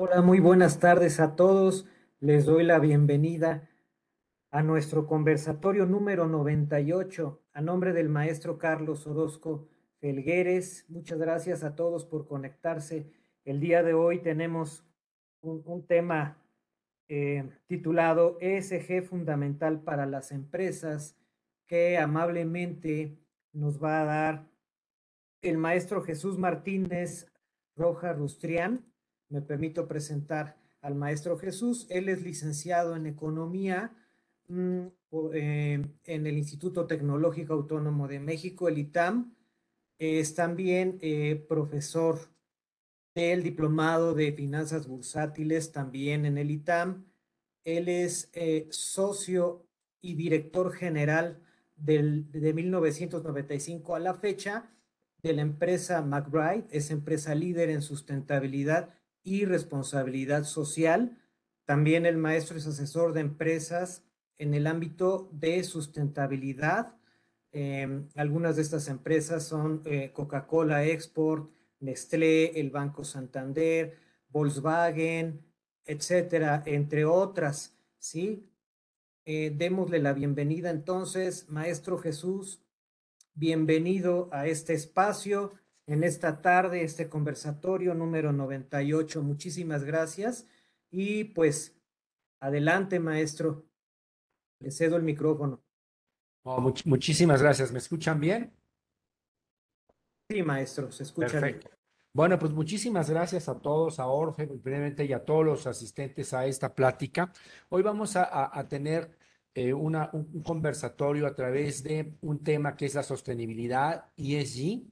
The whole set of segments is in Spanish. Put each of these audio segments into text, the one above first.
Hola, muy buenas tardes a todos. Les doy la bienvenida a nuestro conversatorio número 98 a nombre del maestro Carlos Orozco Felgueres. Muchas gracias a todos por conectarse. El día de hoy tenemos un, tema eh, titulado ESG Fundamental para las Empresas que amablemente nos va a dar el maestro Jesús Martínez Roja Rustrián. Me permito presentar al maestro Jesús. Él es licenciado en Economía mm, eh, en el Instituto Tecnológico Autónomo de México, el ITAM. Es también eh, profesor del Diplomado de Finanzas Bursátiles, también en el ITAM. Él es eh, socio y director general del, de 1995 a la fecha de la empresa McBride, es empresa líder en sustentabilidad y responsabilidad social. También el maestro es asesor de empresas en el ámbito de sustentabilidad. Em, algunas de estas empresas son eh, Coca-Cola Export, Nestlé, el Banco Santander, Volkswagen, etcétera, entre otras, ¿sí? Eh, démosle la bienvenida entonces, Maestro Jesús, bienvenido a este espacio en esta tarde, este conversatorio número 98. Muchísimas gracias. Y pues, adelante, maestro. Le cedo el micrófono. Oh, muchísimas gracias. ¿Me escuchan bien? Sí, maestro, se escucha Perfecto. Bueno, pues muchísimas gracias a todos, a Orfe, brevemente, y a todos los asistentes a esta plática. Hoy vamos a, tener eh, una, un, conversatorio a través de un tema que es la sostenibilidad ESG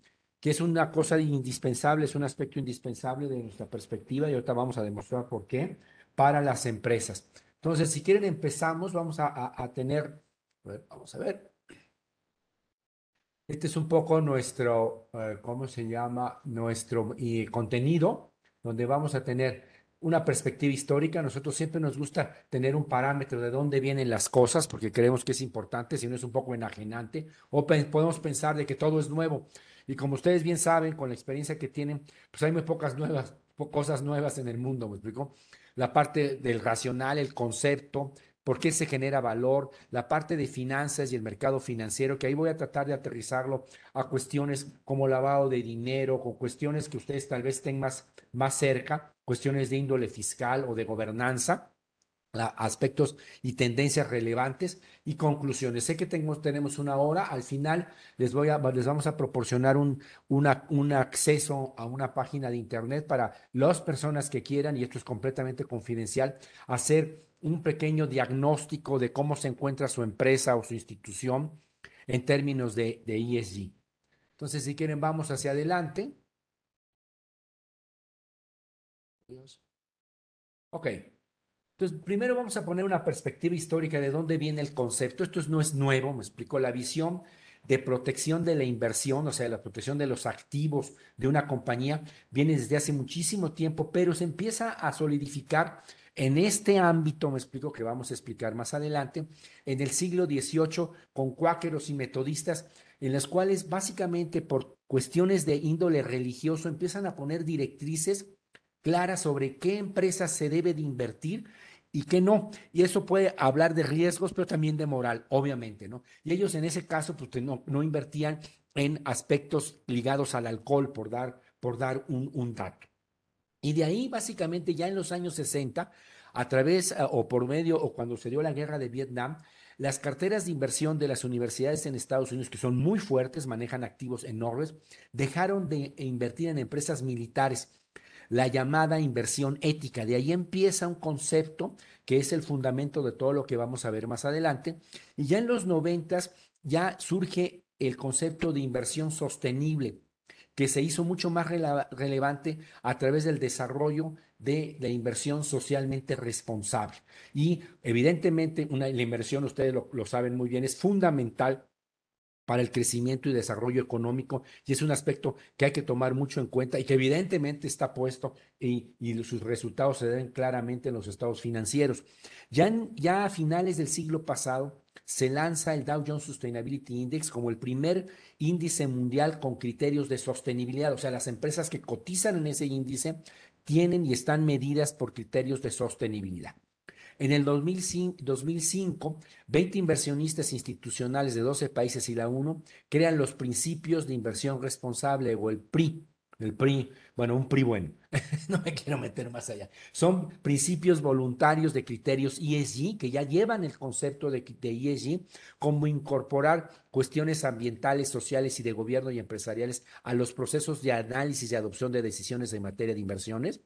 que es una cosa indispensable, es un aspecto indispensable de nuestra perspectiva y ahorita vamos a demostrar por qué, para las empresas. Entonces, si quieren, empezamos, vamos a, tener, vamos a ver. Este es un poco nuestro, eh, ¿cómo se llama? Nuestro contenido, donde vamos a tener una perspectiva histórica. Nosotros siempre nos gusta tener un parámetro de dónde vienen las cosas, porque creemos que es importante, si no es un poco enajenante, o podemos pensar de que todo es nuevo. Y como ustedes bien saben, con la experiencia que tienen, pues hay muy pocas nuevas, cosas nuevas en el mundo, ¿me explico? La parte del racional, el concepto, por qué se genera valor, la parte de finanzas y el mercado financiero, que ahí voy a tratar de aterrizarlo a cuestiones como lavado de dinero, con cuestiones que ustedes tal vez estén más, más cerca, cuestiones de índole fiscal o de gobernanza aspectos y tendencias relevantes y conclusiones. Sé que tenemos, tenemos una hora, al final les, voy a, les vamos a proporcionar un, una, un acceso a una página de internet para las personas que quieran, y esto es completamente confidencial, hacer un pequeño diagnóstico de cómo se encuentra su empresa o su institución en términos de, de ESG. Entonces, si quieren, vamos hacia adelante. Ok. Entonces, primero vamos a poner una perspectiva histórica de dónde viene el concepto. Esto no es nuevo, me explico, la visión de protección de la inversión, o sea, la protección de los activos de una compañía, viene desde hace muchísimo tiempo, pero se empieza a solidificar en este ámbito, me explico que vamos a explicar más adelante, en el siglo XVIII con cuáqueros y metodistas, en las cuales básicamente por cuestiones de índole religioso empiezan a poner directrices claras sobre qué empresas se debe de invertir y que no. Y eso puede hablar de riesgos, pero también de moral, obviamente, ¿no? Y ellos en ese caso, pues no, no invertían en aspectos ligados al alcohol, por dar, por dar un, un dato. Y de ahí, básicamente, ya en los años 60, a través eh, o por medio o cuando se dio la guerra de Vietnam, las carteras de inversión de las universidades en Estados Unidos, que son muy fuertes, manejan activos enormes, dejaron de invertir en empresas militares la llamada inversión ética. De ahí empieza un concepto que es el fundamento de todo lo que vamos a ver más adelante. Y ya en los noventas ya surge el concepto de inversión sostenible, que se hizo mucho más relevante a través del desarrollo de la inversión socialmente responsable. Y evidentemente una, la inversión, ustedes lo, lo saben muy bien, es fundamental para el crecimiento y desarrollo económico y es un aspecto que hay que tomar mucho en cuenta y que evidentemente está puesto y, sus resultados se ven claramente en los estados financieros. Ya, ya a finales del siglo pasado se lanza el Dow Jones Sustainability Index como el primer índice mundial con criterios de sostenibilidad, o sea, las empresas que cotizan en ese índice tienen y están medidas por criterios de sostenibilidad. En el 2005, 20 inversionistas institucionales de 12 países y la UNO crean los principios de inversión responsable o el PRI. El PRI, bueno, un PRI bueno, no me quiero meter más allá. Son principios voluntarios de criterios ESG que ya llevan el concepto de, de ESG como incorporar cuestiones ambientales, sociales y de gobierno y empresariales a los procesos de análisis y adopción de decisiones en materia de inversiones.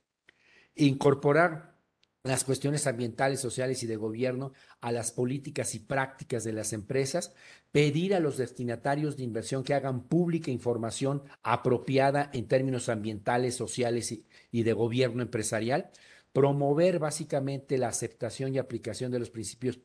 Incorporar las cuestiones ambientales, sociales y de gobierno a las políticas y prácticas de las empresas, pedir a los destinatarios de inversión que hagan pública información apropiada en términos ambientales, sociales y, de gobierno empresarial, promover básicamente la aceptación y aplicación de los principios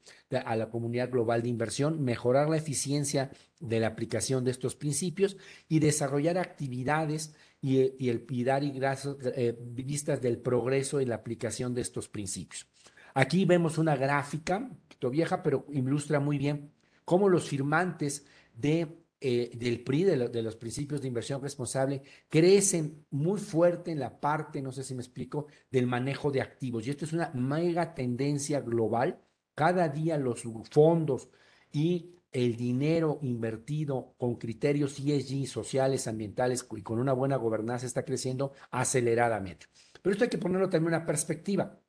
a la comunidad global de inversión, mejorar la eficiencia de la aplicación de estos principios y desarrollar actividades y, el, y dar eh, vistas del progreso en la aplicación de estos principios. Aquí vemos una gráfica, vieja, pero ilustra muy bien cómo los firmantes eh, del PRI, de, los principios de inversión responsable, crecen muy fuerte en la parte, no sé si me explico, del manejo de activos. Y esto es una mega tendencia global. Cada día los fondos y el dinero invertido con criterios ESG, sociales, ambientales y con una buena gobernanza está creciendo aceleradamente. Pero esto hay que ponerlo también en una perspectiva.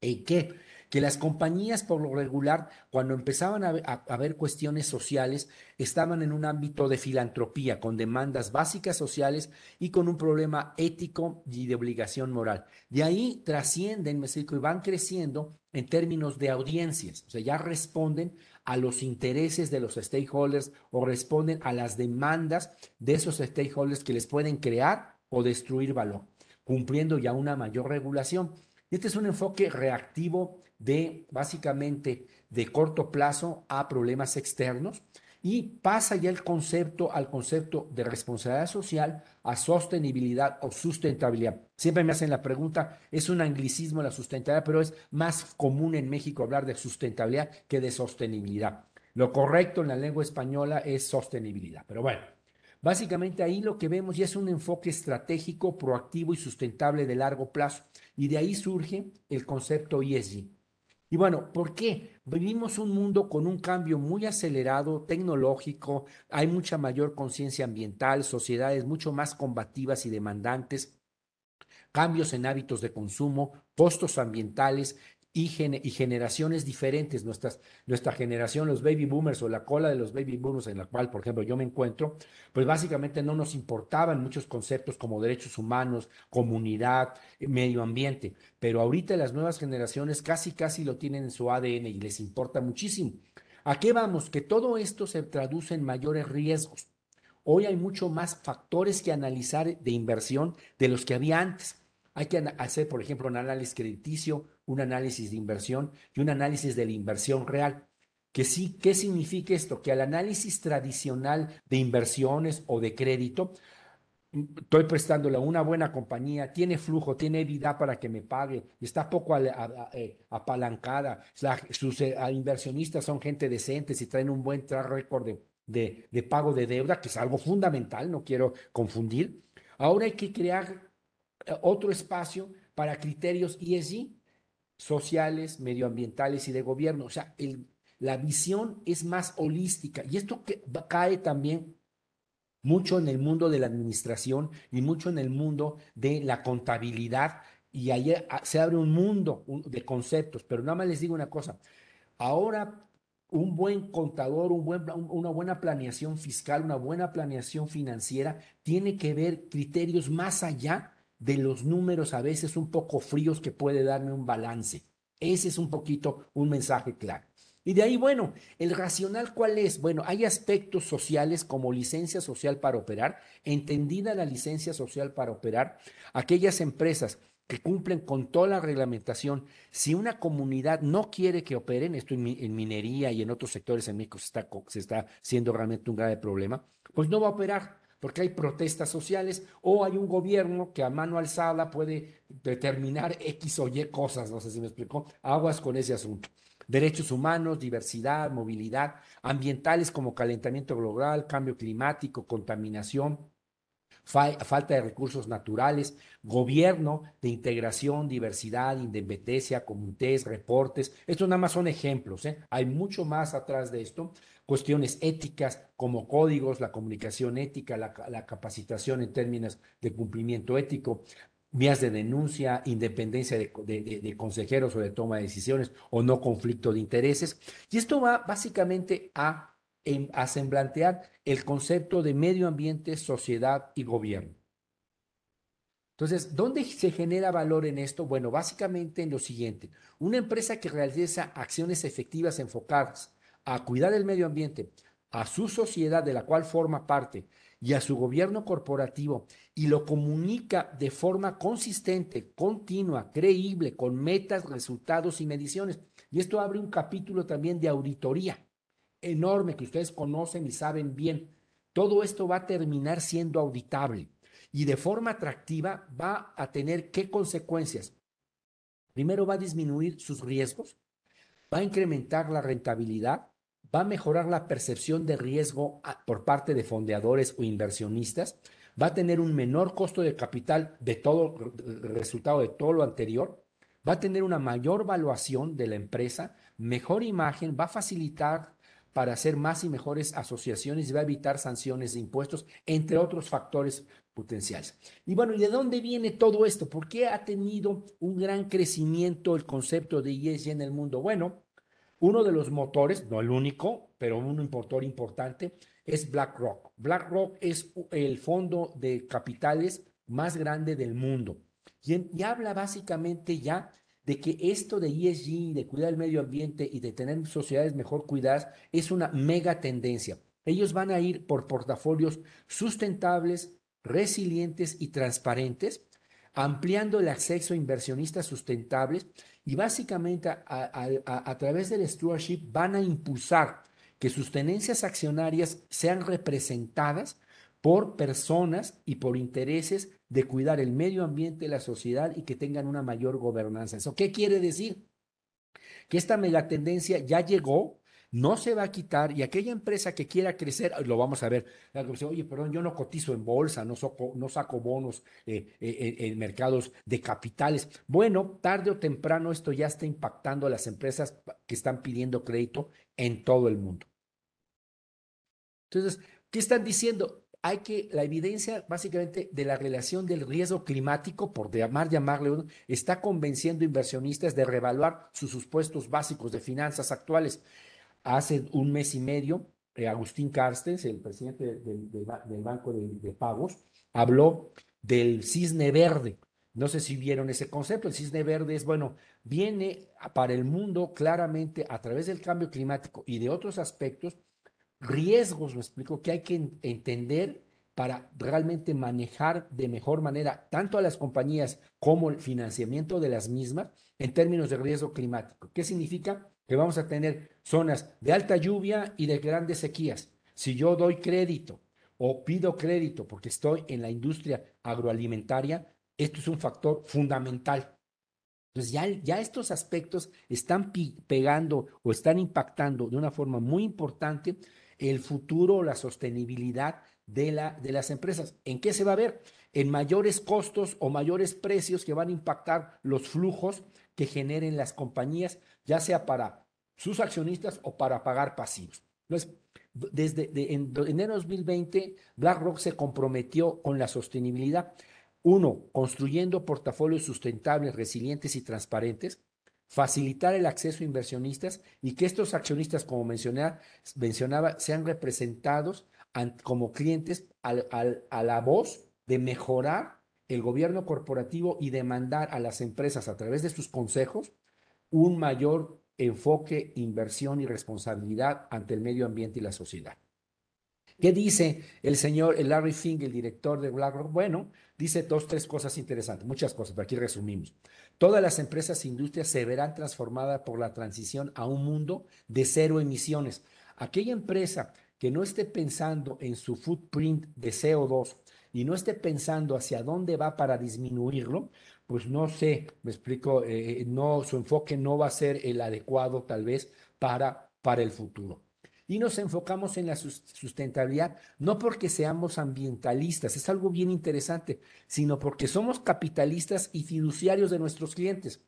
¿En qué? Que las compañías por lo regular, cuando empezaban a, a, ver cuestiones sociales, estaban en un ámbito de filantropía, con demandas básicas sociales y con un problema ético y de obligación moral. De ahí trascienden, me explico, y van creciendo en términos de audiencias. O sea, ya responden a los intereses de los stakeholders o responden a las demandas de esos stakeholders que les pueden crear o destruir valor, cumpliendo ya una mayor regulación. Este es un enfoque reactivo de básicamente de corto plazo a problemas externos y pasa ya el concepto al concepto de responsabilidad social, a sostenibilidad o sustentabilidad. Siempre me hacen la pregunta, es un anglicismo la sustentabilidad, pero es más común en México hablar de sustentabilidad que de sostenibilidad. Lo correcto en la lengua española es sostenibilidad, pero bueno. Básicamente ahí lo que vemos ya es un enfoque estratégico, proactivo y sustentable de largo plazo. Y de ahí surge el concepto ESG. Y bueno, ¿por qué? Vivimos un mundo con un cambio muy acelerado, tecnológico, hay mucha mayor conciencia ambiental, sociedades mucho más combativas y demandantes, cambios en hábitos de consumo, costos ambientales y, generaciones diferentes. Nuestras, nuestra generación, los baby boomers o la cola de los baby boomers en la cual, por ejemplo, yo me encuentro, pues básicamente no nos importaban muchos conceptos como derechos humanos, comunidad, medio ambiente. Pero ahorita las nuevas generaciones casi, casi lo tienen en su ADN y les importa muchísimo. ¿A qué vamos? Que todo esto se traduce en mayores riesgos. Hoy hay mucho más factores que analizar de inversión de los que había antes. Hay que hacer, por ejemplo, un análisis crediticio, un análisis de inversión y un análisis de la inversión real. Que sí, ¿qué significa esto? Que al análisis tradicional de inversiones o de crédito, estoy prestándole a una buena compañía, tiene flujo, tiene vida para que me pague, está poco eh, apalancada, sus eh, inversionistas son gente decente, y traen un buen track record de, de pago de deuda, que es algo fundamental, no quiero confundir. Ahora hay que crear eh, otro espacio para criterios ESG, sociales, medioambientales y de gobierno. O sea, el, la visión es más holística. Y esto que, cae también mucho en el mundo de la administración y mucho en el mundo de la contabilidad. Y ahí ah, se abre un mundo de conceptos, pero nada más les digo una cosa, ahora un buen contador, un buen, una buena planeación fiscal, una buena planeación financiera tiene que ver criterios más allá de los números a veces un poco fríos que puede darme un balance. Ese es un poquito un mensaje claro. Y de ahí, bueno, el racional cuál es? Bueno, hay aspectos sociales como licencia social para operar, entendida la licencia social para operar, aquellas empresas que cumplen con toda la reglamentación, si una comunidad no quiere que operen, esto en, minería y en otros sectores en México se está, se está siendo realmente un grave problema, pues no va a operar porque hay protestas sociales o hay un gobierno que a mano alzada puede determinar X o Y cosas, no sé si me explicó, aguas con ese asunto. Derechos humanos, diversidad, movilidad, ambientales como calentamiento global, cambio climático, contaminación, falta de recursos naturales, gobierno de integración, diversidad, independencia, comités, reportes. Estos nada más son ejemplos, ¿eh? hay mucho más atrás de esto. Cuestiones éticas como códigos, la comunicación ética, la, capacitación en términos de cumplimiento ético, vías de denuncia, independencia de, consejeros o de toma de decisiones o no conflicto de intereses. Y esto va básicamente a, a semblantear el concepto de medio ambiente, sociedad y gobierno. Entonces, ¿dónde se genera valor en esto? Bueno, básicamente en lo siguiente. Una empresa que realiza acciones efectivas enfocadas a cuidar el medio ambiente, a su sociedad de la cual forma parte y a su gobierno corporativo y lo comunica de forma consistente, continua, creíble, con metas, resultados y mediciones. Y esto abre un capítulo también de auditoría enorme que ustedes conocen y saben bien. Todo esto va a terminar siendo auditable y de forma atractiva va a tener qué consecuencias. Primero va a disminuir sus riesgos, va a incrementar la rentabilidad, va a mejorar la percepción de riesgo ah, por parte de fondeadores o inversionistas, va a tener un menor costo de capital de todo resultado de todo lo anterior, va a tener una mayor valuación de la empresa, mejor imagen, va a facilitar para hacer más y mejores asociaciones y va a evitar sanciones de impuestos, entre otros factores potenciales. Y bueno, ¿y de dónde viene todo esto? ¿Por qué ha tenido un gran crecimiento el concepto de ESG en el mundo? Bueno, uno de los motores, no el único, pero un motor importante, es BlackRock. BlackRock es el fondo de capitales más grande del mundo y, habla básicamente ya de que esto de ESG, de cuidar el medio ambiente y de tener sociedades mejor cuidadas, es una mega tendencia. Ellos van a ir por portafolios sustentables, resilientes y transparentes, ampliando el acceso a inversionistas sustentables y básicamente a, través del stewardship van a impulsar que sus tenencias accionarias sean representadas por personas y por intereses de cuidar el medio ambiente, la sociedad y que tengan una mayor gobernanza. ¿Eso qué quiere decir? Que esta megatendencia ya llegó, no se va a quitar y aquella empresa que quiera crecer, lo vamos a ver, oye, perdón, yo no cotizo en bolsa, no, saco bonos eh, eh, en mercados de capitales. Bueno, tarde o temprano esto ya está impactando a las empresas que están pidiendo crédito en todo el mundo. Entonces, ¿qué están diciendo? hay que, la evidencia básicamente de la relación del riesgo climático, por llamar, llamarle, está convenciendo inversionistas de revaluar sus supuestos básicos de finanzas actuales hace un mes y medio, eh, Agustín Carstens, el presidente del, Banco de, Pagos, habló del cisne verde. No sé si vieron ese concepto. El cisne verde es, bueno, viene para el mundo claramente a través del cambio climático y de otros aspectos, riesgos, me explico, que hay que entender para realmente manejar de mejor manera tanto a las compañías como el financiamiento de las mismas en términos de riesgo climático. ¿Qué significa? Que vamos a tener zonas de alta lluvia y de grandes sequías. Si yo doy crédito o pido crédito porque estoy en la industria agroalimentaria, esto es un factor fundamental. Entonces ya, ya estos aspectos están pegando o están impactando de una forma muy importante el futuro, la sostenibilidad de, la, de las empresas. ¿En qué se va a ver? En mayores costos o mayores precios que van a impactar los flujos que generen las compañías, ya sea para sus accionistas o para pagar pasivos. Entonces, desde en enero de 2020, BlackRock se comprometió con la sostenibilidad. Uno, construyendo portafolios sustentables, resilientes y transparentes, facilitar el acceso a inversionistas y que estos accionistas, como mencionaba, sean representados como clientes a la voz de mejorar el gobierno corporativo y demandar a las empresas a través de sus consejos un mayor enfoque, inversión y responsabilidad ante el medio ambiente y la sociedad. ¿Qué dice el señor Larry Fink, el director de BlackRock? Bueno, dice dos, tres cosas interesantes, muchas cosas, pero aquí resumimos. Todas las empresas e industrias se verán transformadas por la transición a un mundo de cero emisiones. Aquella empresa que no esté pensando en su footprint de CO2 y no esté pensando hacia dónde va para disminuirlo, pues no sé, me explico, eh, no, su enfoque no va a ser el adecuado tal vez para, para el futuro. y nos enfocamos en la sustentabilidad, no porque seamos ambientalistas, es algo bien interesante, sino porque somos capitalistas y fiduciarios de nuestros clientes.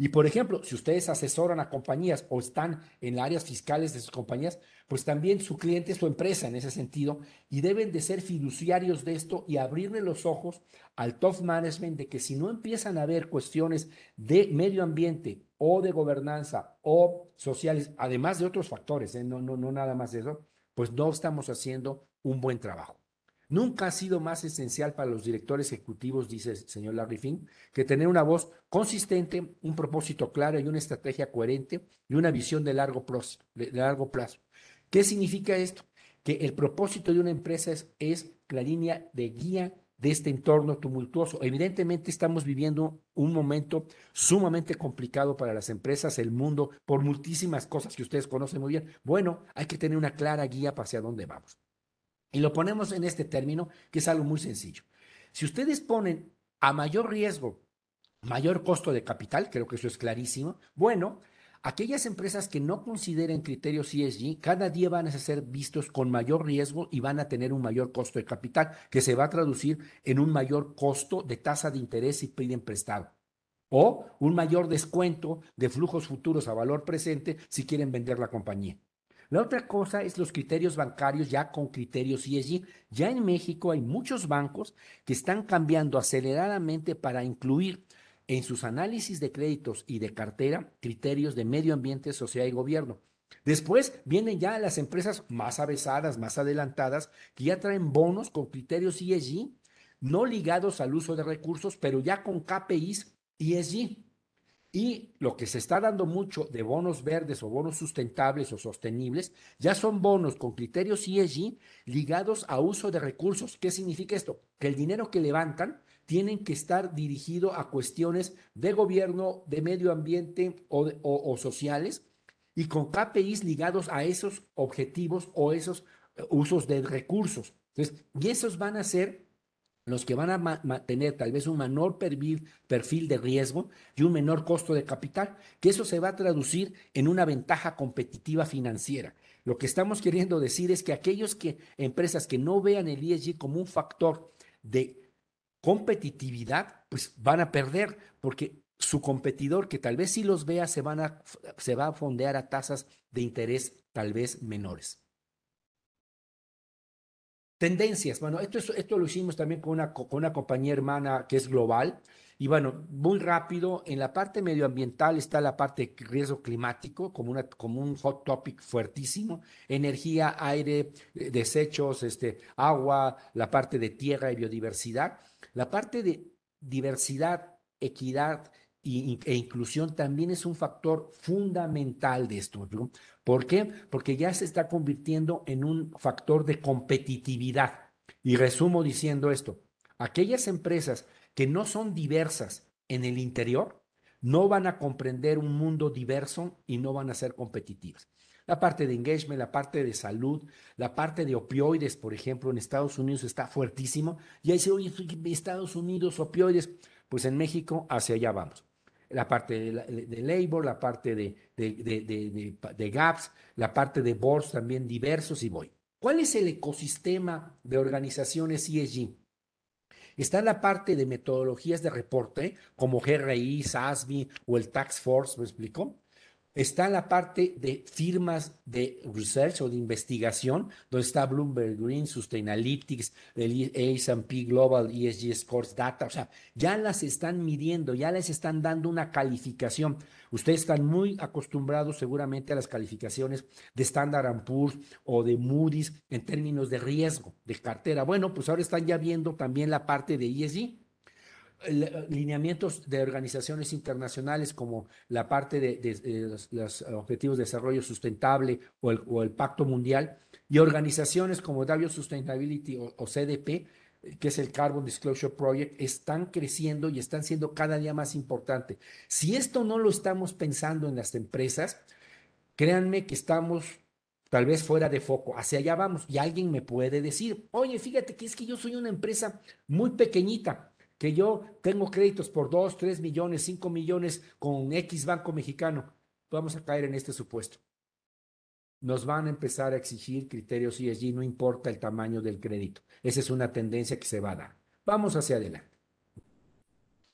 Y por ejemplo, si ustedes asesoran a compañías o están en áreas fiscales de sus compañías, pues también su cliente es su empresa en ese sentido y deben de ser fiduciarios de esto y abrirle los ojos al top management de que si no empiezan a ver cuestiones de medio ambiente o de gobernanza o sociales, además de otros factores, ¿eh? no, no, no nada más de eso, pues no estamos haciendo un buen trabajo. Nunca ha sido más esencial para los directores ejecutivos, dice el señor Larry Fink, que tener una voz consistente, un propósito claro y una estrategia coherente y una visión de largo plazo. ¿Qué significa esto? Que el propósito de una empresa es, es la línea de guía de este entorno tumultuoso. Evidentemente estamos viviendo un momento sumamente complicado para las empresas, el mundo, por muchísimas cosas que ustedes conocen muy bien. Bueno, hay que tener una clara guía para hacia dónde vamos. Y lo ponemos en este término, que es algo muy sencillo. Si ustedes ponen a mayor riesgo, mayor costo de capital, creo que eso es clarísimo, bueno, aquellas empresas que no consideren criterios ESG, cada día van a ser vistos con mayor riesgo y van a tener un mayor costo de capital, que se va a traducir en un mayor costo de tasa de interés si piden prestado. O un mayor descuento de flujos futuros a valor presente si quieren vender la compañía. La otra cosa es los criterios bancarios ya con criterios ESG. Ya en México hay muchos bancos que están cambiando aceleradamente para incluir en sus análisis de créditos y de cartera criterios de medio ambiente, sociedad y gobierno. Después vienen ya las empresas más avesadas, más adelantadas, que ya traen bonos con criterios ESG, no ligados al uso de recursos, pero ya con KPIs ESG. Y lo que se está dando mucho de bonos verdes o bonos sustentables o sostenibles, ya son bonos con criterios ESG ligados a uso de recursos. ¿Qué significa esto? Que el dinero que levantan tienen que estar dirigido a cuestiones de gobierno, de medio ambiente o, o sociales y con KPIs ligados a esos objetivos o esos eh, usos de recursos. Entonces, y esos van a ser los que van a tener tal vez un menor perfil, de riesgo y un menor costo de capital, que eso se va a traducir en una ventaja competitiva financiera. Lo que estamos queriendo decir es que aquellos que empresas que no vean el ESG como un factor de competitividad, pues van a perder porque su competidor que tal vez sí los vea se, van a, se va a fondear a tasas de interés tal vez menores. Tendencias. Bueno, esto, esto lo hicimos también con una, con una compañía hermana que es global. Y bueno, muy rápido, en la parte medioambiental está la parte de riesgo climático como, una, como un hot topic fuertísimo. Energía, aire, eh, desechos, este, agua, la parte de tierra y biodiversidad. La parte de diversidad, equidad e inclusión también es un factor fundamental de esto. ¿Por qué? Porque ya se está convirtiendo en un factor de competitividad. Y resumo diciendo esto, aquellas empresas que no son diversas en el interior no van a comprender un mundo diverso y no van a ser competitivas. La parte de engagement, la parte de salud, la parte de opioides, por ejemplo, en Estados Unidos está fuertísimo. Y ahí se oye, Estados Unidos, opioides, pues en México hacia allá vamos la parte de, labor, la parte de, de, gaps, la parte de boards también diversos y voy. ¿Cuál es el ecosistema de organizaciones ESG? Está la parte de metodologías de reporte, como GRI, SASB o el Tax Force, ¿me explico? Está la parte de firmas de research o de investigación, donde está Bloomberg Green, Sustainalytics, el S&P Global ESG Scores Data, o sea, ya las están midiendo, ya les están dando una calificación. Ustedes están muy acostumbrados seguramente a las calificaciones de Standard Poor's o de Moody's en términos de riesgo de cartera. Bueno, pues ahora están ya viendo también la parte de ESG lineamientos de organizaciones internacionales como la parte de, los, Objetivos de Desarrollo Sustentable o el, Pacto Mundial y organizaciones como Davio Sustainability o, o, CDP, que es el Carbon Disclosure Project, están creciendo y están siendo cada día más importantes. Si esto no lo estamos pensando en las empresas, créanme que estamos tal vez fuera de foco, hacia allá vamos. Y alguien me puede decir, oye, fíjate que es que yo soy una empresa muy pequeñita que yo tengo créditos por 2, 3 millones, 5 millones con X Banco Mexicano, vamos a caer en este supuesto. nos van a empezar a exigir criterios ESG, no importa el tamaño del crédito. Esa es una tendencia que se va a dar. Vamos hacia adelante.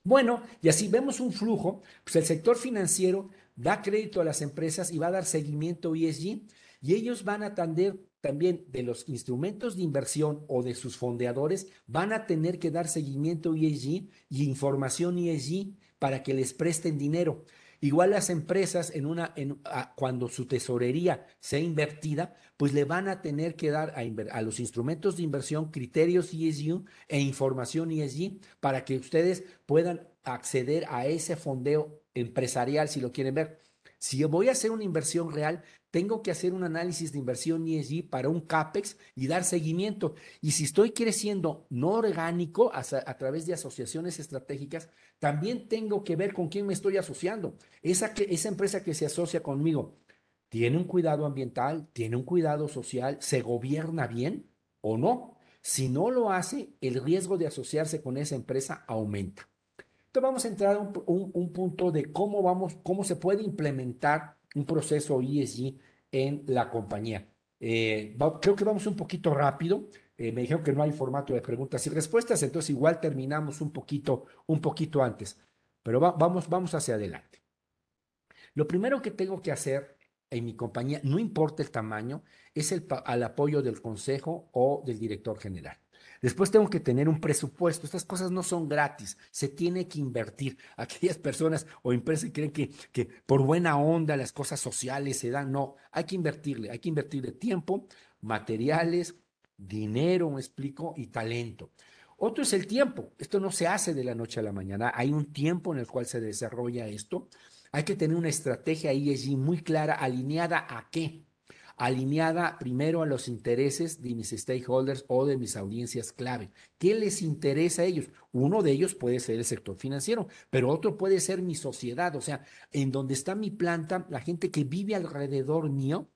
Bueno, y así vemos un flujo, pues el sector financiero da crédito a las empresas y va a dar seguimiento ESG y ellos van a atender también de los instrumentos de inversión o de sus fondeadores, van a tener que dar seguimiento ESG y información ESG para que les presten dinero. Igual las empresas, en una, en, cuando su tesorería sea invertida, pues le van a tener que dar a, a, los instrumentos de inversión criterios ESG e información ESG para que ustedes puedan acceder a ese fondeo empresarial, si lo quieren ver. Si voy a hacer una inversión real, tengo que hacer un análisis de inversión ESG para un CAPEX y dar seguimiento. Y si estoy creciendo no orgánico a, través de asociaciones estratégicas, también tengo que ver con quién me estoy asociando. Esa empresa que se asocia conmigo, ¿tiene un cuidado ambiental? ¿Tiene un cuidado social? ¿Se gobierna bien o no? Si no lo hace, el riesgo de asociarse con esa empresa aumenta. Entonces vamos a entrar a un, un, un punto de cómo, vamos, cómo se puede implementar un proceso ESG en la compañía. Eh, creo que vamos un poquito rápido. Eh, me dijeron que no hay formato de preguntas y respuestas, entonces igual terminamos un poquito, un poquito antes. Pero va, vamos, vamos hacia adelante. Lo primero que tengo que hacer en mi compañía, no importa el tamaño, es el al apoyo del consejo o del director general. Después tengo que tener un presupuesto. Estas cosas no son gratis. Se tiene que invertir. Aquellas personas o empresas que creen que, que por buena onda las cosas sociales se dan. No, hay que invertirle. Hay que invertirle tiempo, materiales, dinero, me explico, y talento. Otro es el tiempo. Esto no se hace de la noche a la mañana. Hay un tiempo en el cual se desarrolla esto. Hay que tener una estrategia ESG muy clara, alineada a qué alineada primero a los intereses de mis stakeholders o de mis audiencias clave. ¿Qué les interesa a ellos? Uno de ellos puede ser el sector financiero, pero otro puede ser mi sociedad, o sea, en donde está mi planta, la gente que vive alrededor mío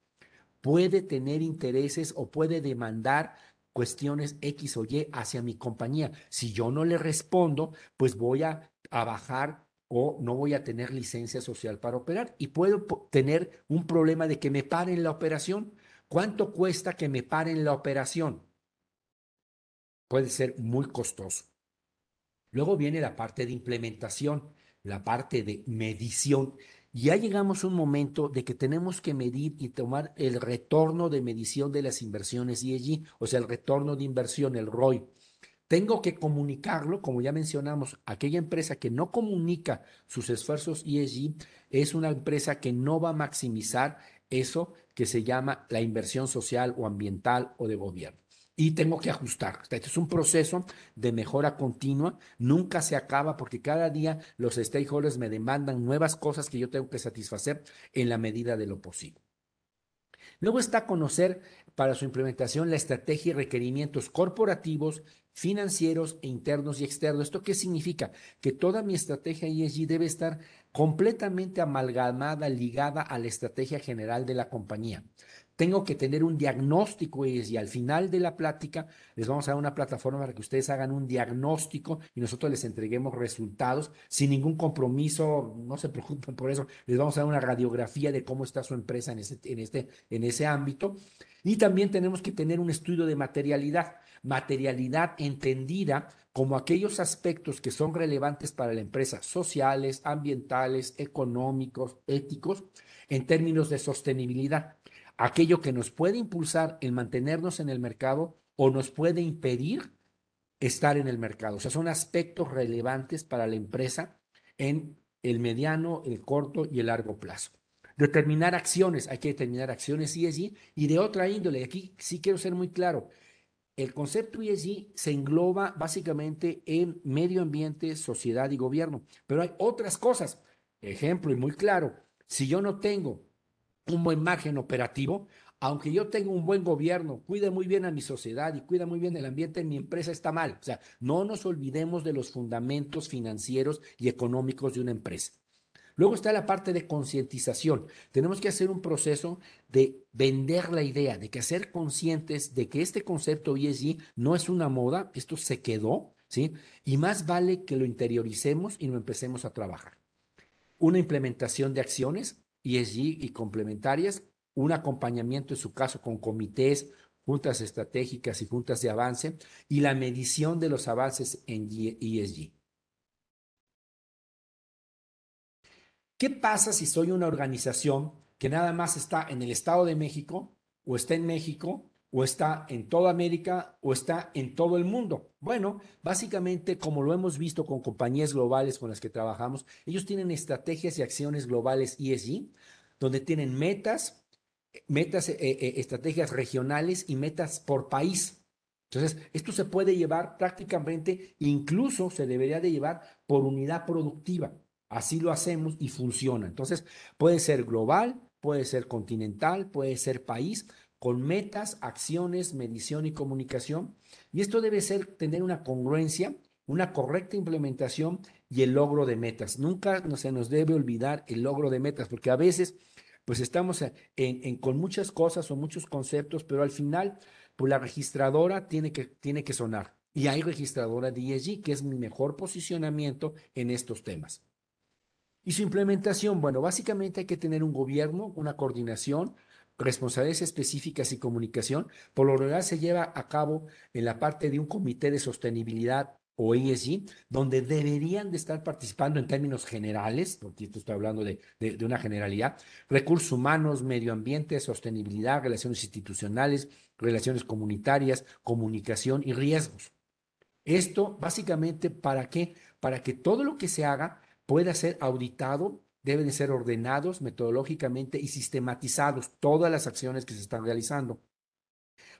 puede tener intereses o puede demandar cuestiones X o Y hacia mi compañía. Si yo no le respondo, pues voy a, a bajar o no voy a tener licencia social para operar y puedo tener un problema de que me paren la operación. ¿Cuánto cuesta que me paren la operación? Puede ser muy costoso. Luego viene la parte de implementación, la parte de medición. Ya llegamos a un momento de que tenemos que medir y tomar el retorno de medición de las inversiones ESG, o sea, el retorno de inversión, el ROI. Tengo que comunicarlo, como ya mencionamos, aquella empresa que no comunica sus esfuerzos ESG es una empresa que no va a maximizar eso que se llama la inversión social o ambiental o de gobierno. Y tengo que ajustar. Este es un proceso de mejora continua, nunca se acaba porque cada día los stakeholders me demandan nuevas cosas que yo tengo que satisfacer en la medida de lo posible. Luego está conocer para su implementación la estrategia y requerimientos corporativos, financieros e internos y externos. ¿Esto qué significa? Que toda mi estrategia ESG debe estar completamente amalgamada, ligada a la estrategia general de la compañía. Tengo que tener un diagnóstico ESG. Al final de la plática les vamos a dar una plataforma para que ustedes hagan un diagnóstico y nosotros les entreguemos resultados sin ningún compromiso. No se preocupen por eso. Les vamos a dar una radiografía de cómo está su empresa en, ese, este, en ese ámbito. Y también tenemos que tener un estudio de materialidad materialidad entendida como aquellos aspectos que son relevantes para la empresa, sociales, ambientales, económicos, éticos, en términos de sostenibilidad. Aquello que nos puede impulsar en mantenernos en el mercado o nos puede impedir estar en el mercado. O sea, son aspectos relevantes para la empresa en el mediano, el corto y el largo plazo. Determinar acciones, hay que determinar acciones así, y de otra índole. Aquí sí quiero ser muy claro el concepto ESG se engloba básicamente en medio ambiente, sociedad y gobierno, pero hay otras cosas. Ejemplo y muy claro, si yo no tengo un buen margen operativo, aunque yo tenga un buen gobierno, cuide muy bien a mi sociedad y cuida muy bien el ambiente, mi empresa está mal. O sea, no nos olvidemos de los fundamentos financieros y económicos de una empresa. Luego está la parte de concientización. Tenemos que hacer un proceso de vender la idea, de que ser conscientes de que este concepto ESG no es una moda, esto se quedó, ¿sí? Y más vale que lo interioricemos y lo empecemos a trabajar. Una implementación de acciones ESG y complementarias, un acompañamiento en su caso con comités, juntas estratégicas y juntas de avance, y la medición de los avances en ESG. ¿Qué pasa si soy una organización que nada más está en el Estado de México, o está en México, o está en toda América, o está en todo el mundo? Bueno, básicamente, como lo hemos visto con compañías globales con las que trabajamos, ellos tienen estrategias y acciones globales ESG, donde tienen metas, metas, eh, eh, estrategias regionales y metas por país. Entonces, esto se puede llevar prácticamente, incluso se debería de llevar por unidad productiva. Así lo hacemos y funciona. Entonces, puede ser global, puede ser continental, puede ser país, con metas, acciones, medición y comunicación. Y esto debe ser tener una congruencia, una correcta implementación y el logro de metas. Nunca se nos debe olvidar el logro de metas, porque a veces pues estamos con muchas cosas o muchos conceptos, pero al final, pues la registradora tiene que, tiene que sonar. Y hay registradora de ESG, que es mi mejor posicionamiento en estos temas. Y su implementación, bueno, básicamente hay que tener un gobierno, una coordinación, responsabilidades específicas y comunicación. Por lo general se lleva a cabo en la parte de un comité de sostenibilidad o ESG, donde deberían de estar participando en términos generales, porque esto estoy hablando de, de, una generalidad, recursos humanos, medio ambiente, sostenibilidad, relaciones institucionales, relaciones comunitarias, comunicación y riesgos. Esto básicamente para qué? Para que todo lo que se haga pueda ser auditado, deben ser ordenados metodológicamente y sistematizados todas las acciones que se están realizando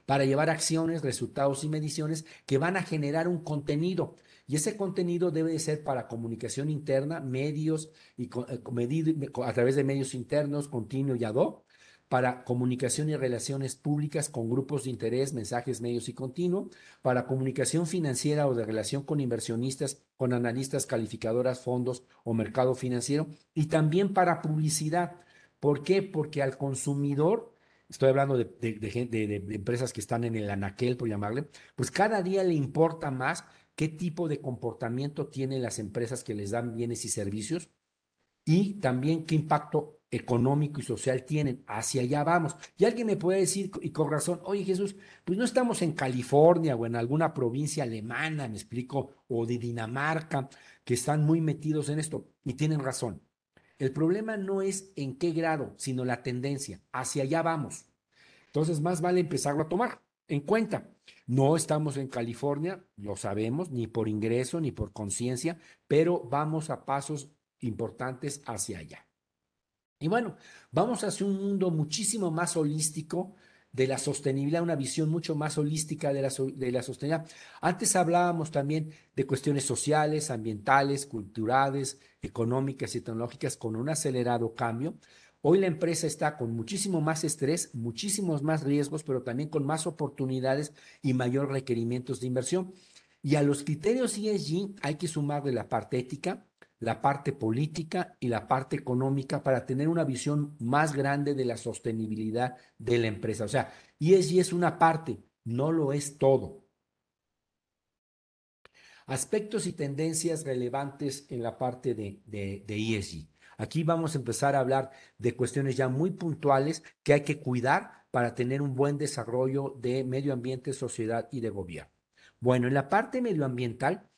para llevar acciones, resultados y mediciones que van a generar un contenido. Y ese contenido debe de ser para comunicación interna, medios y eh, a través de medios internos, continuo y ad hoc, para comunicación y relaciones públicas con grupos de interés, mensajes, medios y continuo, para comunicación financiera o de relación con inversionistas, con analistas, calificadoras, fondos o mercado financiero, y también para publicidad. ¿Por qué? Porque al consumidor, estoy hablando de, de, empresas que están en el anaquel, por llamarle, pues cada día le importa más qué tipo de comportamiento tienen las empresas que les dan bienes y servicios y también qué impacto económico y social tienen. Hacia allá vamos. Y alguien me puede decir, y con razón, oye Jesús, pues no estamos en California o en alguna provincia alemana, me explico, o de Dinamarca, que están muy metidos en esto. Y tienen razón. El problema no es en qué grado, sino la tendencia. Hacia allá vamos. Entonces, más vale empezarlo a tomar en cuenta. No estamos en California, lo sabemos, ni por ingreso, ni por conciencia, pero vamos a pasos importantes hacia allá. Y bueno, vamos hacia un mundo muchísimo más holístico de la sostenibilidad, una visión mucho más holística de la, de la sostenibilidad. Antes hablábamos también de cuestiones sociales, ambientales, culturales, económicas y tecnológicas con un acelerado cambio. Hoy la empresa está con muchísimo más estrés, muchísimos más riesgos, pero también con más oportunidades y mayor requerimientos de inversión. Y a los criterios ESG hay que sumarle la parte ética, la parte política y la parte económica para tener una visión más grande de la sostenibilidad de la empresa. O sea, ESG es una parte, no lo es todo. Aspectos y tendencias relevantes en la parte de, de, de ESG. Aquí vamos a empezar a hablar de cuestiones ya muy puntuales que hay que cuidar para tener un buen desarrollo de medio ambiente, sociedad y de gobierno. Bueno, en la parte medioambiental,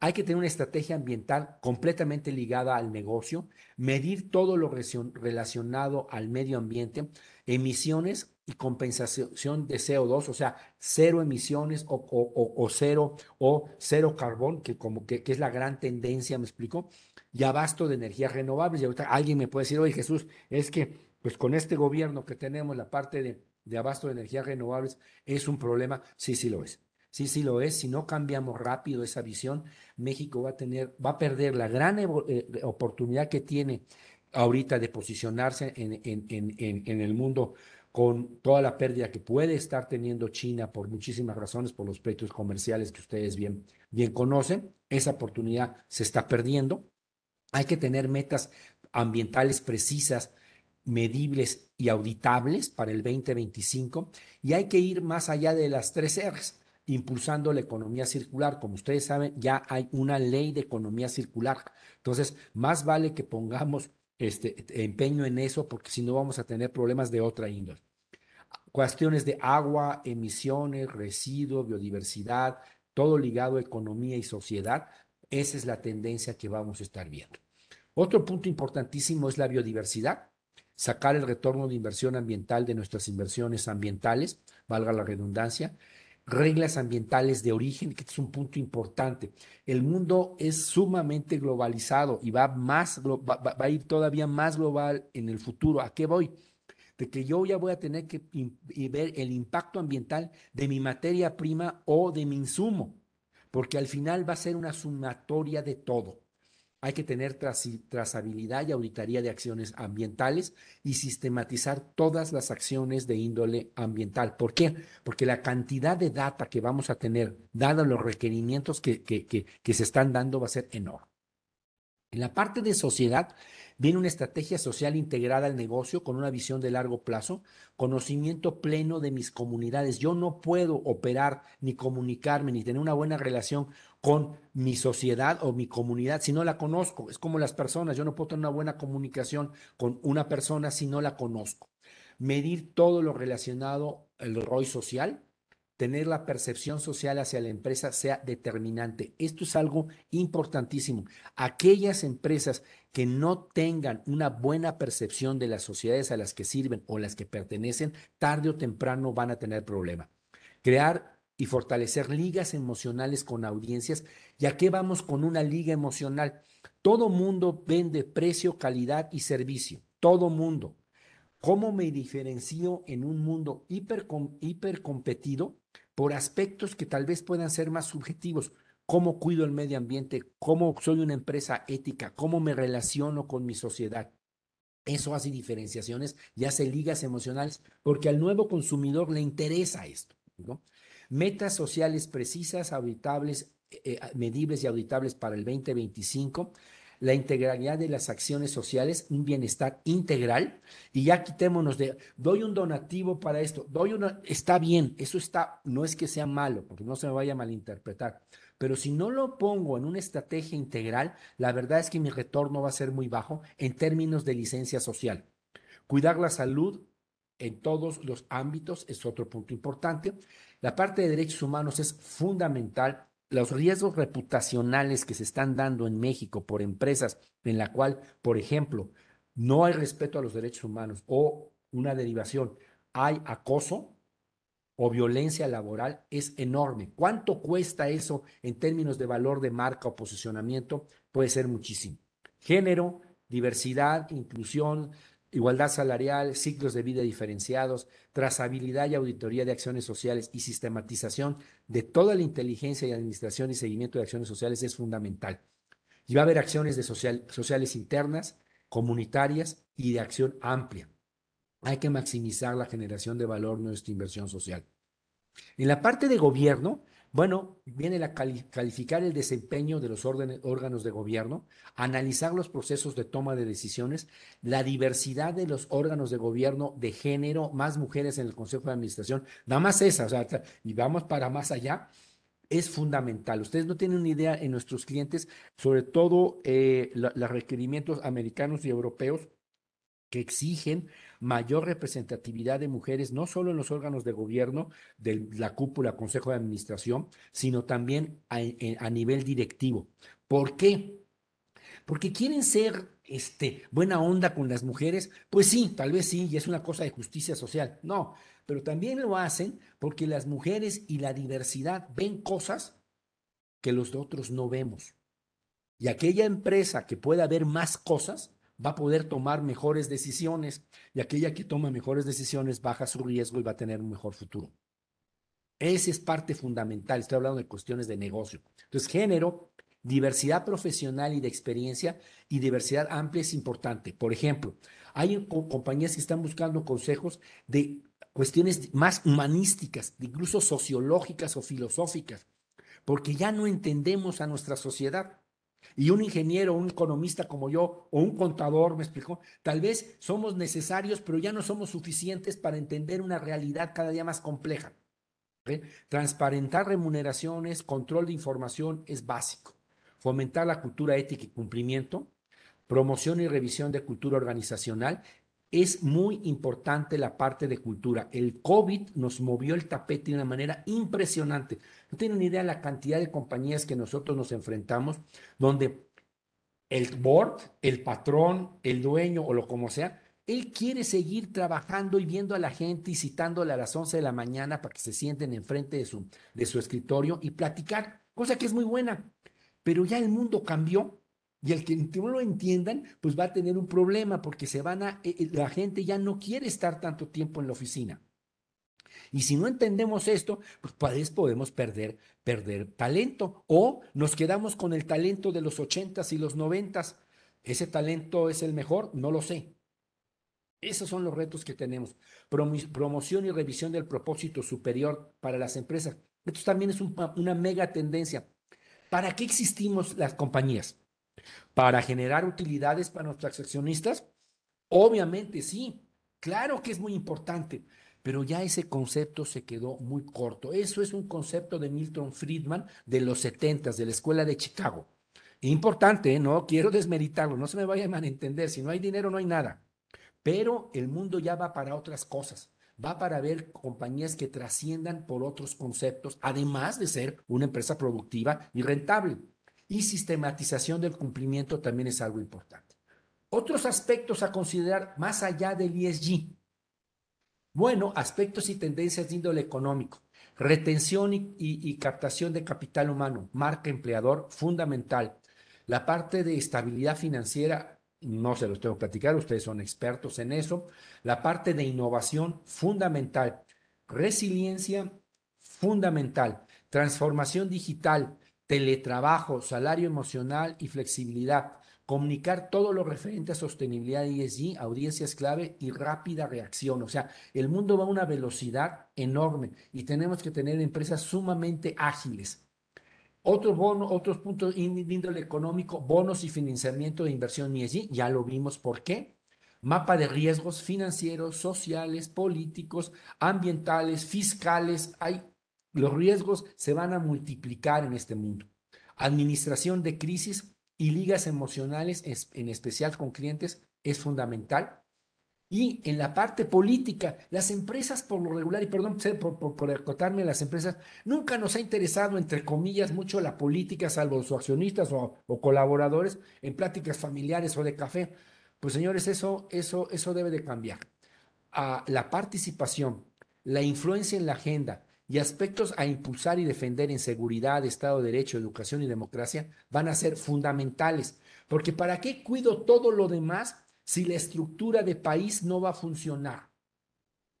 hay que tener una estrategia ambiental completamente ligada al negocio, medir todo lo relacionado al medio ambiente, emisiones y compensación de CO2, o sea, cero emisiones o, cero o cero carbón, que como que, es la gran tendencia, me explico, y abasto de energías renovables. Y ahorita alguien me puede decir, oye Jesús, es que pues con este gobierno que tenemos, la parte de, de abasto de energías renovables es un problema. Sí, sí lo es. Sí, sí lo es. Si no cambiamos rápido esa visión, México va a tener, va a perder la gran eh, oportunidad que tiene ahorita de posicionarse en, en, el mundo con toda la pérdida que puede estar teniendo China por muchísimas razones, por los precios comerciales que ustedes bien, bien conocen. Esa oportunidad se está perdiendo. Hay que tener metas ambientales precisas, medibles y auditables para el 2025 y hay que ir más allá de las tres R's impulsando la economía circular. Como ustedes saben, ya hay una ley de economía circular. Entonces, más vale que pongamos este, empeño en eso porque si no vamos a tener problemas de otra índole. Cuestiones de agua, emisiones, residuos, biodiversidad, todo ligado a economía y sociedad, esa es la tendencia que vamos a estar viendo. Otro punto importantísimo es la biodiversidad, sacar el retorno de inversión ambiental de nuestras inversiones ambientales, valga la redundancia, reglas ambientales de origen, que es un punto importante. El mundo es sumamente globalizado y va, más, va, a ir todavía más global en el futuro. ¿A qué voy? De que yo ya voy a tener que ver el impacto ambiental de mi materia prima o de mi insumo, porque al final va a ser una sumatoria de todo. Hay que tener trazabilidad y auditoría de acciones ambientales y sistematizar todas las acciones de índole ambiental. ¿Por qué? Porque la cantidad de data que vamos a tener, dados los requerimientos que, que, que se están dando, va a ser enorme. En la parte de sociedad, Viene una estrategia social integrada al negocio con una visión de largo plazo, conocimiento pleno de mis comunidades. Yo no puedo operar ni comunicarme ni tener una buena relación con mi sociedad o mi comunidad si no la conozco. Es como las personas, yo no puedo tener una buena comunicación con una persona si no la conozco. Medir todo lo relacionado al rol social, tener la percepción social hacia la empresa sea determinante. Esto es algo importantísimo. Aquellas empresas que no tengan una buena percepción de las sociedades a las que sirven o las que pertenecen, tarde o temprano van a tener problema. Crear y fortalecer ligas emocionales con audiencias. ¿Y a qué vamos con una liga emocional? Todo mundo vende precio, calidad y servicio. Todo mundo. ¿Cómo me diferencio en un mundo hiper, hiper competido por aspectos que tal vez puedan ser más subjetivos? ¿Cómo cuido el medio ambiente? ¿Cómo soy una empresa ética? ¿Cómo me relaciono con mi sociedad? Eso hace diferenciaciones y hace ligas emocionales porque al nuevo consumidor le interesa esto. Metas sociales precisas, auditables, eh, eh, medibles y auditables para el 2025 la integralidad de las acciones sociales, un bienestar integral, y ya quitémonos de, doy un donativo para esto, doy una, está bien, eso está, no es que sea malo, porque no se me vaya a malinterpretar, pero si no lo pongo en una estrategia integral, la verdad es que mi retorno va a ser muy bajo en términos de licencia social. Cuidar la salud en todos los ámbitos es otro punto importante. La parte de derechos humanos es fundamental los riesgos reputacionales que se están dando en México por empresas en la cual, por ejemplo, no hay respeto a los derechos humanos o una derivación, hay acoso o violencia laboral, es enorme. ¿Cuánto cuesta eso en términos de valor de marca o posicionamiento? Puede ser muchísimo. Género, diversidad, inclusión, igualdad salarial, ciclos de vida diferenciados, trazabilidad y auditoría de acciones sociales y sistematización de toda la inteligencia y administración y seguimiento de acciones sociales es fundamental. Y va a haber acciones de social, sociales internas, comunitarias y de acción amplia. Hay que maximizar la generación de valor nuestra inversión social. En la parte de gobierno, bueno, viene a calificar el desempeño de los órganos de gobierno, analizar los procesos de toma de decisiones, la diversidad de los órganos de gobierno de género, más mujeres en el Consejo de Administración, nada más esa, o sea, y vamos para más allá, es fundamental. Ustedes no tienen una idea en nuestros clientes, sobre todo eh, los requerimientos americanos y europeos que exigen mayor representatividad de mujeres, no solo en los órganos de gobierno, de la cúpula, consejo de administración, sino también a, a nivel directivo. ¿Por qué? Porque quieren ser este, buena onda con las mujeres. Pues sí, tal vez sí, y es una cosa de justicia social. No, pero también lo hacen porque las mujeres y la diversidad ven cosas que los otros no vemos. Y aquella empresa que pueda ver más cosas, va a poder tomar mejores decisiones y aquella que toma mejores decisiones baja su riesgo y va a tener un mejor futuro. Esa es parte fundamental. Estoy hablando de cuestiones de negocio. Entonces, género, diversidad profesional y de experiencia y diversidad amplia es importante. Por ejemplo, hay compañías que están buscando consejos de cuestiones más humanísticas, incluso sociológicas o filosóficas, porque ya no entendemos a nuestra sociedad. Y un ingeniero, un economista como yo, o un contador, me explicó, tal vez somos necesarios, pero ya no somos suficientes para entender una realidad cada día más compleja. Transparentar remuneraciones, control de información es básico. Fomentar la cultura ética y cumplimiento, promoción y revisión de cultura organizacional, es muy importante la parte de cultura. El COVID nos movió el tapete de una manera impresionante. No tienen idea la cantidad de compañías que nosotros nos enfrentamos, donde el board, el patrón, el dueño o lo como sea, él quiere seguir trabajando y viendo a la gente y citándole a las 11 de la mañana para que se sienten enfrente de su, de su escritorio y platicar, cosa que es muy buena. Pero ya el mundo cambió y el que no lo entiendan, pues va a tener un problema porque se van a, eh, eh, la gente ya no quiere estar tanto tiempo en la oficina. Y si no entendemos esto, pues podemos perder, perder talento o nos quedamos con el talento de los ochentas y los noventas. ¿Ese talento es el mejor? No lo sé. Esos son los retos que tenemos. Promoción y revisión del propósito superior para las empresas. Esto también es una mega tendencia. ¿Para qué existimos las compañías? ¿Para generar utilidades para nuestros accionistas? Obviamente sí, claro que es muy importante, pero ya ese concepto se quedó muy corto. Eso es un concepto de Milton Friedman de los 70 de la Escuela de Chicago. Importante, ¿eh? no quiero desmeritarlo, no se me vaya a malentender, si no hay dinero no hay nada. Pero el mundo ya va para otras cosas, va para ver compañías que trasciendan por otros conceptos, además de ser una empresa productiva y rentable. Y sistematización del cumplimiento también es algo importante. Otros aspectos a considerar más allá del ESG. Bueno, aspectos y tendencias de índole económico. Retención y, y, captación de capital humano, marca empleador, fundamental. La parte de estabilidad financiera no se los tengo que platicar, ustedes son expertos en eso. La parte de innovación fundamental, resiliencia fundamental, transformación digital, teletrabajo, salario emocional y flexibilidad. Comunicar todo lo referente a sostenibilidad ESG, audiencias clave y rápida reacción. O sea, el mundo va a una velocidad enorme y tenemos que tener empresas sumamente ágiles. Otros bonos, otros puntos de índole económico, bonos y financiamiento de inversión ESG, ya lo vimos por qué. Mapa de riesgos financieros, sociales, políticos, ambientales, fiscales. Hay, los riesgos se van a multiplicar en este mundo. Administración de crisis y ligas emocionales, en especial con clientes, es fundamental. Y en la parte política, las empresas por lo regular, y perdón por, por, por acotarme las empresas, nunca nos ha interesado, entre comillas, mucho la política, salvo sus accionistas o, o, colaboradores en pláticas familiares o de café. Pues señores, eso, eso, eso debe de cambiar. A la participación, la influencia en la agenda y aspectos a impulsar y defender en seguridad, Estado de Derecho, educación y democracia van a ser fundamentales. Porque ¿para qué cuido todo lo demás si la estructura de país no va a funcionar.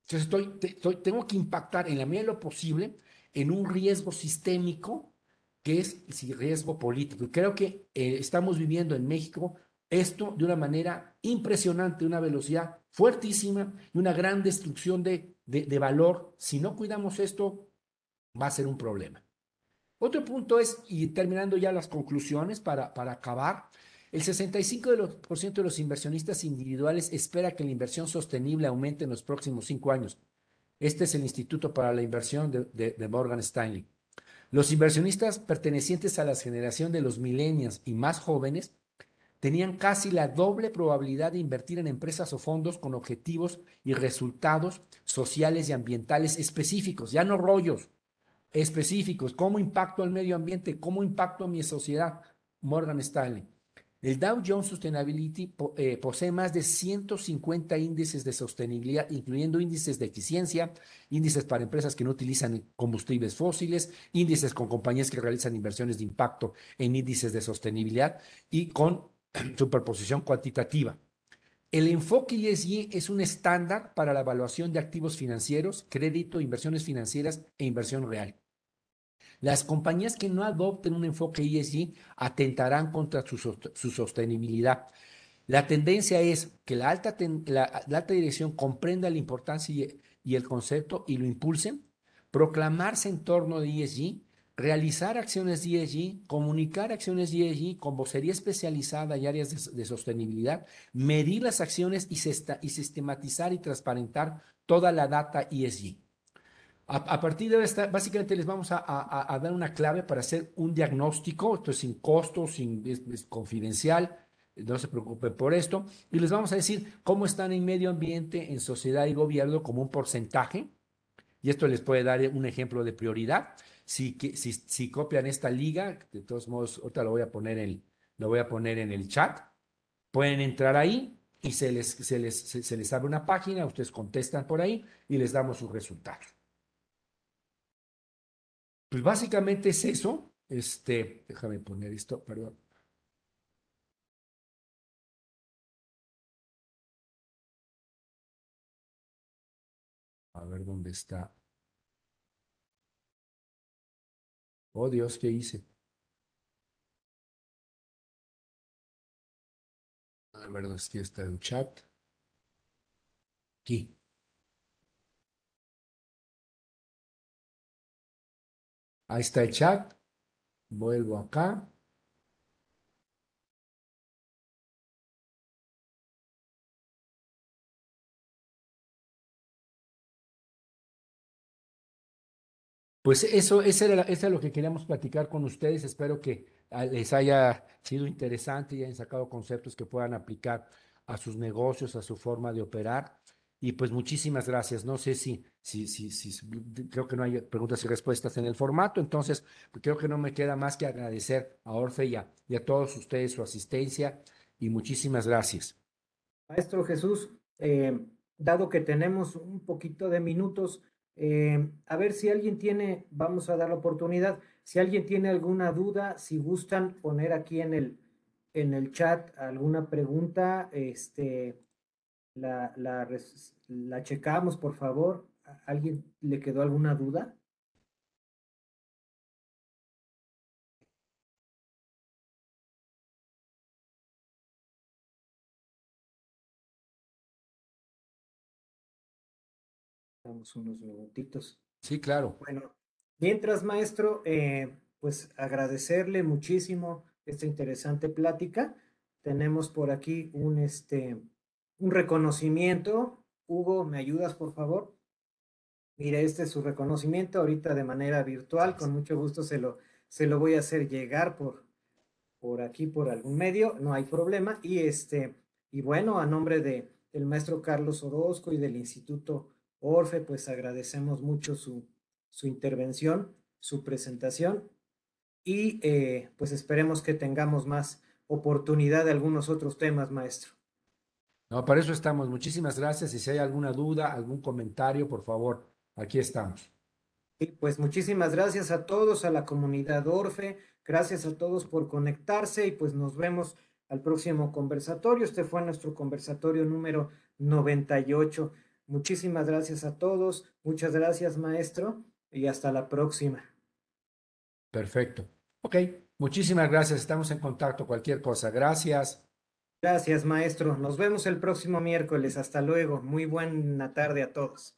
Entonces estoy, tengo que impactar en la medida de lo posible en un riesgo sistémico que es el riesgo político. Y creo que eh, estamos viviendo en México esto de una manera impresionante, una velocidad fuertísima y una gran destrucción de, de, valor. Si no cuidamos esto, va a ser un problema. Otro punto es, y terminando ya las conclusiones para, para acabar, el 65% de los inversionistas individuales espera que la inversión sostenible aumente en los próximos cinco años. Este es el Instituto para la Inversión de, Morgan Stanley. Los inversionistas pertenecientes a la generación de los millennials y más jóvenes tenían casi la doble probabilidad de invertir en empresas o fondos con objetivos y resultados sociales y ambientales específicos, ya no rollos, específicos. ¿Cómo impacto al medio ambiente? ¿Cómo impacto a mi sociedad? Morgan Stanley. El Dow Jones Sustainability eh, posee más de 150 índices de sostenibilidad, incluyendo índices de eficiencia, índices para empresas que no utilizan combustibles fósiles, índices con compañías que realizan inversiones de impacto en índices de sostenibilidad y con superposición cuantitativa. El enfoque ESG es un estándar para la evaluación de activos financieros, crédito, inversiones financieras e inversión real. Las compañías que no adopten un enfoque ESG atentarán contra su, sostenibilidad. La tendencia es que la alta, la, alta dirección comprenda la importancia y, y, el concepto y lo impulsen, proclamarse en torno de ESG, realizar acciones ESG, comunicar acciones ESG con vocería especializada y áreas de, sostenibilidad, medir las acciones y, sistematizar y transparentar toda la data ESG. A, partir de esta, básicamente les vamos a, dar una clave para hacer un diagnóstico, esto es sin costo, sin, es, confidencial, no se preocupen por esto. Y les vamos a decir cómo están en medio ambiente, en sociedad y gobierno como un porcentaje. Y esto les puede dar un ejemplo de prioridad. Si, si, si copian esta liga, de todos modos, ahorita lo voy a poner en, lo voy a poner en el chat, pueden entrar ahí y se les, se les, se les abre una página, ustedes contestan por ahí y les damos sus resultados. Pues básicamente es eso. Este, déjame poner esto, perdón. A ver dónde está. Oh Dios, ¿qué hice? A ver, ¿dónde está el chat? Aquí. Ahí está el chat. Vuelvo acá. Pues eso, eso era, lo que queríamos platicar con ustedes. Espero que ah, les haya sido interesante y hayan sacado conceptos que puedan aplicar a sus negocios, a su forma de operar. Y pues muchísimas gracias. No sé si, si, si, si, creo que no hay preguntas y respuestas en el formato, entonces creo que no me queda más que agradecer a Orfe y a, y a todos ustedes su asistencia y muchísimas gracias. Maestro Jesús, eh, dado que tenemos un poquito de minutos, eh, a ver si alguien tiene, vamos a dar la oportunidad, si alguien tiene alguna duda, si gustan poner aquí en el, en el chat alguna pregunta, este, la, la, la checamos, por favor. ¿Alguien le quedó alguna duda? Damos unos minutitos. Sí, claro. Bueno, mientras, maestro, eh, pues agradecerle muchísimo esta interesante plática. Tenemos por aquí un, este, un reconocimiento. Hugo, ¿me ayudas, por favor? Mire, este es su reconocimiento ahorita de manera virtual. Con mucho gusto se lo, se lo voy a hacer llegar por, por aquí, por algún medio. No hay problema. Y este, y bueno, a nombre de, del maestro Carlos Orozco y del Instituto Orfe, pues agradecemos mucho su, su intervención, su presentación. Y eh, pues esperemos que tengamos más oportunidad de algunos otros temas, maestro. No, para eso estamos. Muchísimas gracias. Y si hay alguna duda, algún comentario, por favor, aquí estamos. Y pues muchísimas gracias a todos, a la comunidad Orfe. Gracias a todos por conectarse y pues nos vemos al próximo conversatorio. Este fue nuestro conversatorio número 98. Muchísimas gracias a todos. Muchas gracias, maestro. Y hasta la próxima. Perfecto. Ok. Muchísimas gracias. Estamos en contacto. Cualquier cosa. Gracias. Gracias, maestro. Nos vemos el próximo miércoles. Hasta luego. Muy buena tarde a todos.